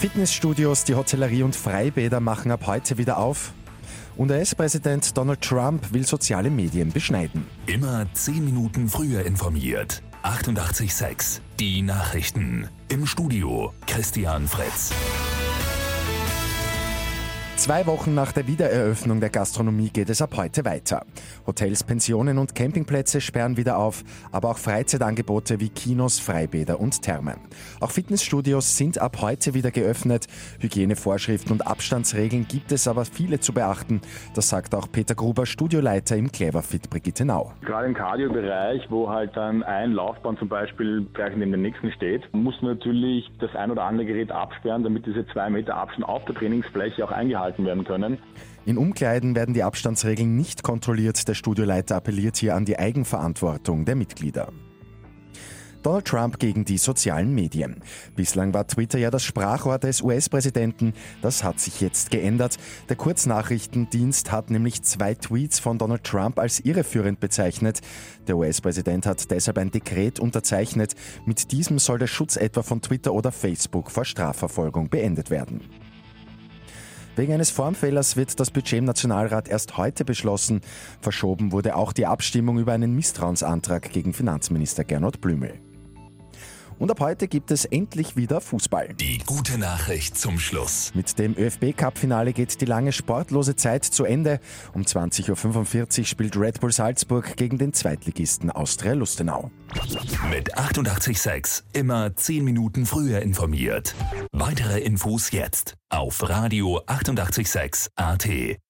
Fitnessstudios, die Hotellerie und Freibäder machen ab heute wieder auf. Und US-Präsident Donald Trump will soziale Medien beschneiden. Immer 10 Minuten früher informiert. 88.6 Die Nachrichten. Im Studio Christian Fritz. Zwei Wochen nach der Wiedereröffnung der Gastronomie geht es ab heute weiter. Hotels, Pensionen und Campingplätze sperren wieder auf, aber auch Freizeitangebote wie Kinos, Freibäder und Thermen. Auch Fitnessstudios sind ab heute wieder geöffnet. Hygienevorschriften und Abstandsregeln gibt es aber viele zu beachten. Das sagt auch Peter Gruber, Studioleiter im Cleverfit Brigittenau. Gerade im Cardio-Bereich, wo halt dann ein Laufband zum Beispiel gleich neben dem nächsten steht, muss man natürlich das ein oder andere Gerät absperren, damit diese zwei Meter Abstand auf der Trainingsfläche auch eingehalten gehalten werden können. In Umkleiden werden die Abstandsregeln nicht kontrolliert. Der Studioleiter appelliert hier an die Eigenverantwortung der Mitglieder. Donald Trump gegen die sozialen Medien. Bislang war Twitter ja das Sprachrohr des US-Präsidenten. Das hat sich jetzt geändert. Der Kurznachrichtendienst hat nämlich zwei Tweets von Donald Trump als irreführend bezeichnet. Der US-Präsident hat deshalb ein Dekret unterzeichnet. Mit diesem soll der Schutz etwa von Twitter oder Facebook vor Strafverfolgung beendet werden. Wegen eines Formfehlers wird das Budget im Nationalrat erst heute beschlossen. Verschoben wurde auch die Abstimmung über einen Misstrauensantrag gegen Finanzminister Gernot Blümel. Und ab heute gibt es endlich wieder Fußball. Die gute Nachricht zum Schluss. Mit dem ÖFB-Cup-Finale geht die lange sportlose Zeit zu Ende. Um 20.45 Uhr spielt Red Bull Salzburg gegen den Zweitligisten Austria Lustenau. Mit 886 immer 10 Minuten früher informiert. Weitere Infos jetzt auf Radio 886 AT.